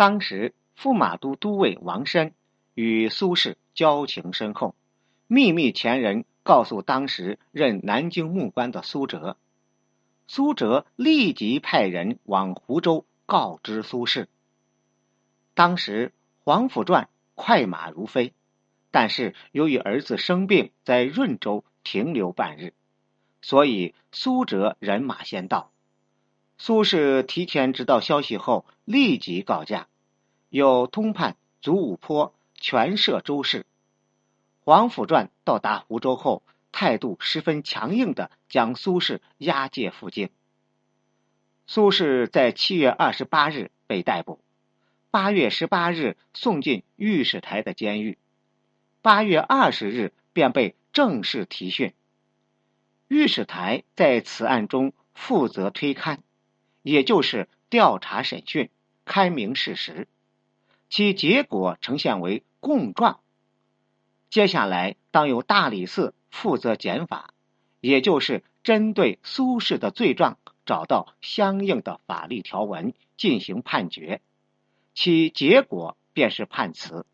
当时驸马都都尉王申与苏轼交情深厚，秘密前人告诉当时任南京牧官的苏辙。苏辙立即派人往湖州告知苏轼。当时黄甫传快马如飞，但是由于儿子生病在润州停留半日，所以苏辙人马先到。苏轼提前知道消息后，立即告假，又通判祖武坡全摄州事。黄甫传到达湖州后。态度十分强硬的将苏轼押解赴京。苏轼在七月二十八日被逮捕，八月十八日送进御史台的监狱，八月二十日便被正式提讯。御史台在此案中负责推勘，也就是调查审讯、开明事实，其结果呈现为供状。接下来当由大理寺。负责检法，也就是针对苏轼的罪状找到相应的法律条文进行判决，其结果便是判词。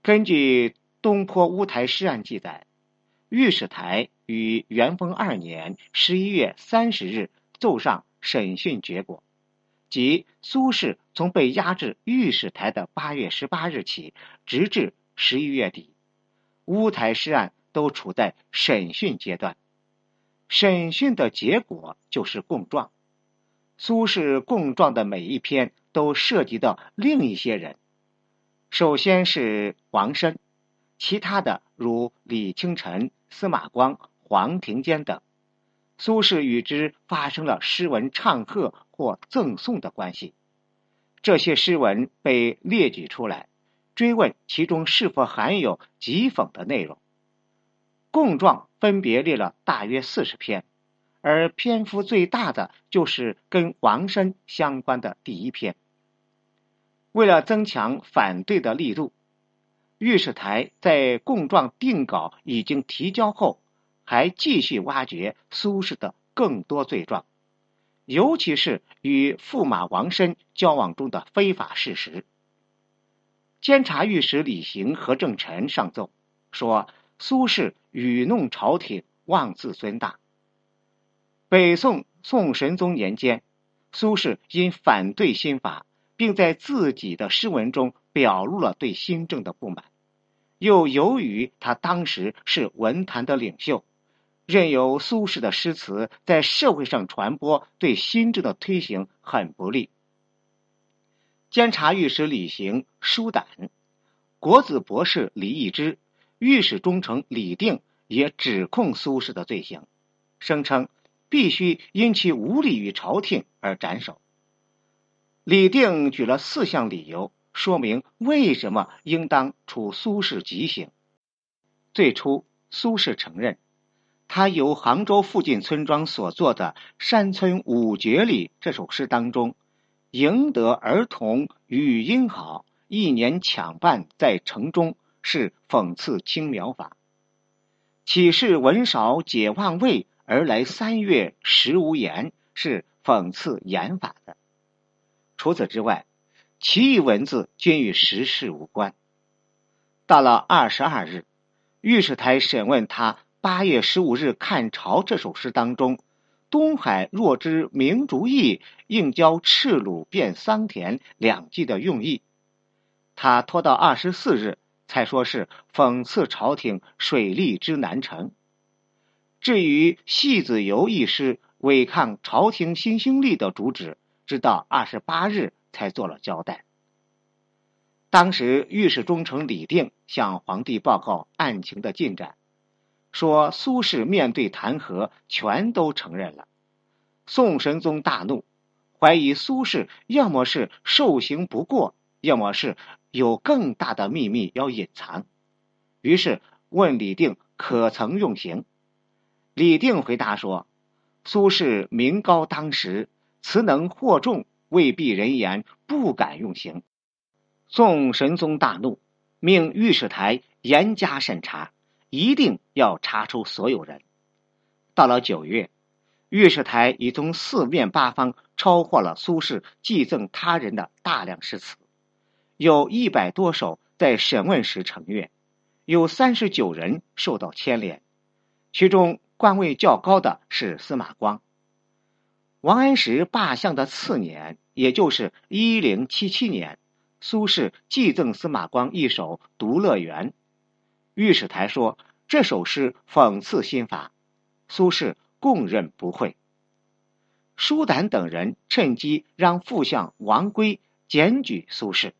根据东坡乌台诗案记载，御史台于元丰二年十一月三十日奏上审讯结果，即苏轼从被押至御史台的八月十八日起，直至十一月底，乌台诗案。都处在审讯阶段，审讯的结果就是供状。苏轼供状的每一篇都涉及到另一些人，首先是王申，其他的如李清晨、司马光、黄庭坚等，苏轼与之发生了诗文唱和或赠送的关系。这些诗文被列举出来，追问其中是否含有讥讽的内容。供状分别列了大约四十篇，而篇幅最大的就是跟王申相关的第一篇。为了增强反对的力度，御史台在供状定稿已经提交后，还继续挖掘苏轼的更多罪状，尤其是与驸马王申交往中的非法事实。监察御史李行和正臣上奏说。苏轼愚弄朝廷，妄自尊大。北宋宋神宗年间，苏轼因反对新法，并在自己的诗文中表露了对新政的不满。又由于他当时是文坛的领袖，任由苏轼的诗词在社会上传播，对新政的推行很不利。监察御史李行、舒胆，国子博士李易之。御史中丞李定也指控苏轼的罪行，声称必须因其无礼于朝廷而斩首。李定举了四项理由，说明为什么应当处苏轼极刑。最初，苏轼承认，他由杭州附近村庄所作的《山村五绝里》这首诗当中，赢得儿童语音好，一年抢办在城中。是讽刺轻描法，岂是文少解忘味而来三月食无言？是讽刺言法的。除此之外，其余文字均与时事无关。到了二十二日，御史台审问他八月十五日看潮这首诗当中“东海若知明烛意，应教赤鲁变桑田”两句的用意，他拖到二十四日。才说是讽刺朝廷水利之难成。至于戏子游一诗违抗朝廷新兴力的主旨，直到二十八日才做了交代。当时御史中丞李定向皇帝报告案情的进展，说苏轼面对弹劾全都承认了。宋神宗大怒，怀疑苏轼要么是受刑不过，要么是。有更大的秘密要隐藏，于是问李定可曾用刑。李定回答说：“苏轼名高当时，词能惑众，未必人言，不敢用刑。”宋神宗大怒，命御史台严加审查，一定要查出所有人。到了九月，御史台已从四面八方抄获了苏轼寄赠他人的大量诗词，有一百多首在审问时呈阅，有三十九人受到牵连，其中官位较高的是司马光。王安石罢相的次年，也就是一零七七年，苏轼寄赠司马光一首《独乐园》，御史台说这首诗讽刺新法，苏轼。供认不讳。舒胆等人趁机让副相王圭检举苏轼。